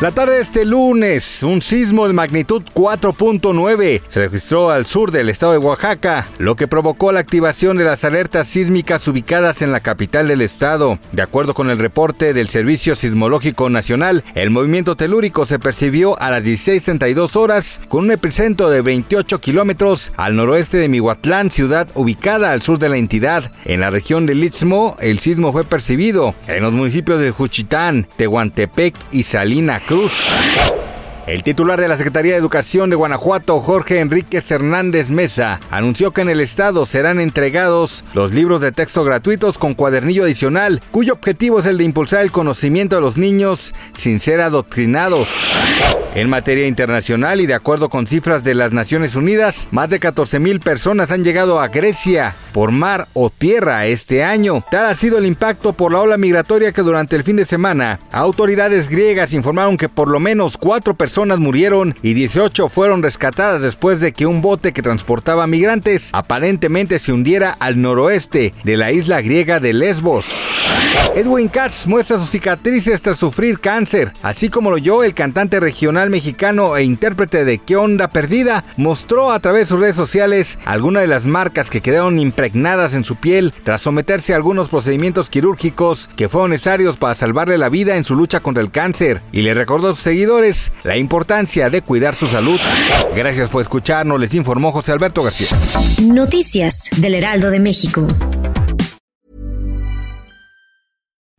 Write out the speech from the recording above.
La tarde de este lunes, un sismo de magnitud 4.9 se registró al sur del estado de Oaxaca, lo que provocó la activación de las alertas sísmicas ubicadas en la capital del estado. De acuerdo con el reporte del Servicio Sismológico Nacional, el movimiento telúrico se percibió a las 16.32 horas con un epicentro de 28 kilómetros al noroeste de Mihuatlán, ciudad ubicada al sur de la entidad. En la región del Istmo, el sismo fue percibido en los municipios de Juchitán, Tehuantepec y Salina Cruz. El titular de la Secretaría de Educación de Guanajuato, Jorge Enríquez Hernández Mesa, anunció que en el estado serán entregados los libros de texto gratuitos con cuadernillo adicional, cuyo objetivo es el de impulsar el conocimiento de los niños sin ser adoctrinados. En materia internacional y de acuerdo con cifras de las Naciones Unidas, más de 14 mil personas han llegado a Grecia por mar o tierra este año. Tal ha sido el impacto por la ola migratoria que durante el fin de semana autoridades griegas informaron que por lo menos cuatro personas murieron y 18 fueron rescatadas después de que un bote que transportaba migrantes aparentemente se hundiera al noroeste de la isla griega de Lesbos. Edwin Katz muestra sus cicatrices tras sufrir cáncer, así como lo oyó el cantante regional mexicano e intérprete de ¿Qué onda perdida? mostró a través de sus redes sociales algunas de las marcas que quedaron impregnadas en su piel tras someterse a algunos procedimientos quirúrgicos que fueron necesarios para salvarle la vida en su lucha contra el cáncer y le recordó a sus seguidores la importancia de cuidar su salud. Gracias por escucharnos, les informó José Alberto García. Noticias del Heraldo de México.